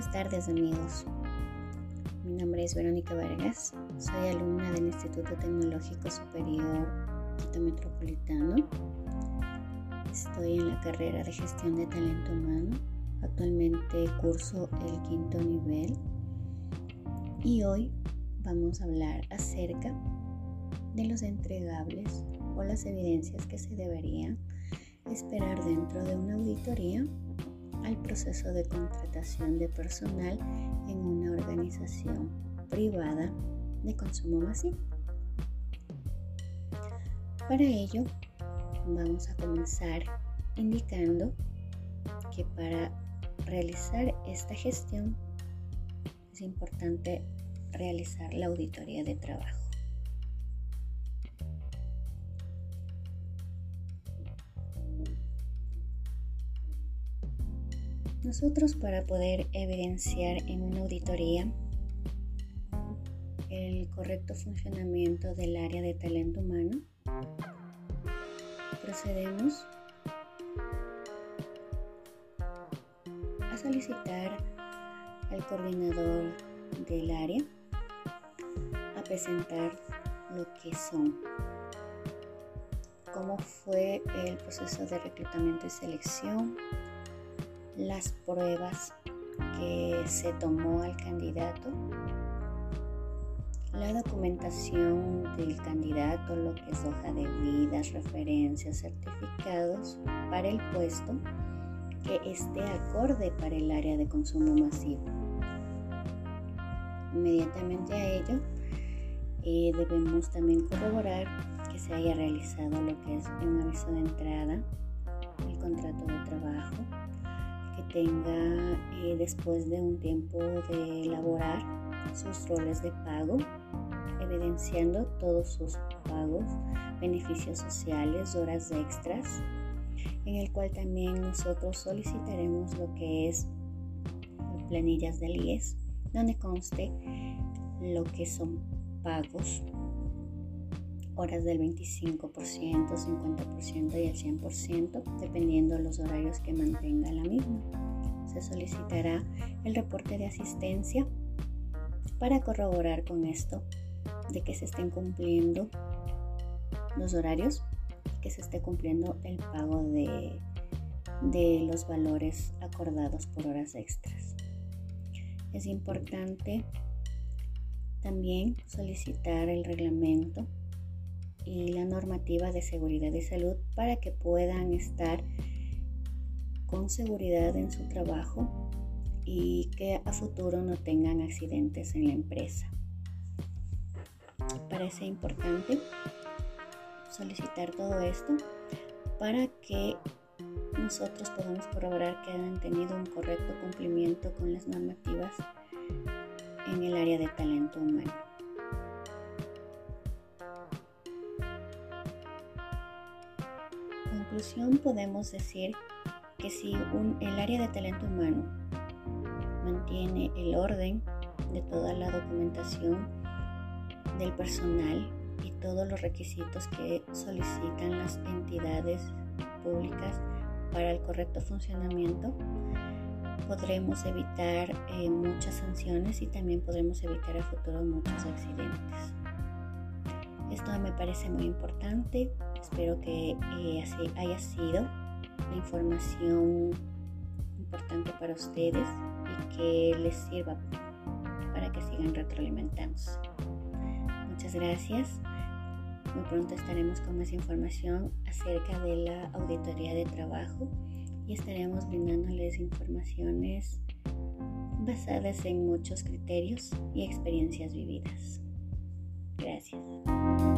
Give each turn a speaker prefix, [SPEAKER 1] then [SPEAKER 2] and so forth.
[SPEAKER 1] Buenas tardes amigos. Mi nombre es Verónica Vargas. Soy alumna del Instituto Tecnológico Superior Quito Metropolitano. Estoy en la carrera de gestión de talento humano. Actualmente curso el quinto nivel. Y hoy vamos a hablar acerca de los entregables o las evidencias que se deberían esperar dentro de una auditoría al proceso de contratación de personal en una organización privada de consumo masivo. Para ello, vamos a comenzar indicando que para realizar esta gestión es importante realizar la auditoría de trabajo. Nosotros para poder evidenciar en una auditoría el correcto funcionamiento del área de talento humano, procedemos a solicitar al coordinador del área a presentar lo que son, cómo fue el proceso de reclutamiento y selección, las pruebas que se tomó al candidato, la documentación del candidato, lo que es hoja de vidas, referencias, certificados para el puesto que esté acorde para el área de consumo masivo. Inmediatamente a ello, eh, debemos también corroborar que se haya realizado lo que es un aviso de entrada, el contrato de trabajo, tenga eh, después de un tiempo de elaborar sus roles de pago, evidenciando todos sus pagos, beneficios sociales, horas extras, en el cual también nosotros solicitaremos lo que es planillas del IES, donde conste lo que son pagos, horas del 25%, 50% y el 100%, dependiendo de los horarios que mantenga la misma se solicitará el reporte de asistencia para corroborar con esto de que se estén cumpliendo los horarios y que se esté cumpliendo el pago de, de los valores acordados por horas extras. Es importante también solicitar el reglamento y la normativa de seguridad y salud para que puedan estar con seguridad en su trabajo y que a futuro no tengan accidentes en la empresa. Parece importante solicitar todo esto para que nosotros podamos corroborar que han tenido un correcto cumplimiento con las normativas en el área de talento humano. Conclusión podemos decir que si el área de talento humano mantiene el orden de toda la documentación del personal y todos los requisitos que solicitan las entidades públicas para el correcto funcionamiento, podremos evitar eh, muchas sanciones y también podremos evitar a futuro muchos accidentes. Esto me parece muy importante, espero que eh, así haya sido la información importante para ustedes y que les sirva para que sigan retroalimentándose. Muchas gracias. Muy pronto estaremos con más información acerca de la auditoría de trabajo y estaremos brindándoles informaciones basadas en muchos criterios y experiencias vividas. Gracias.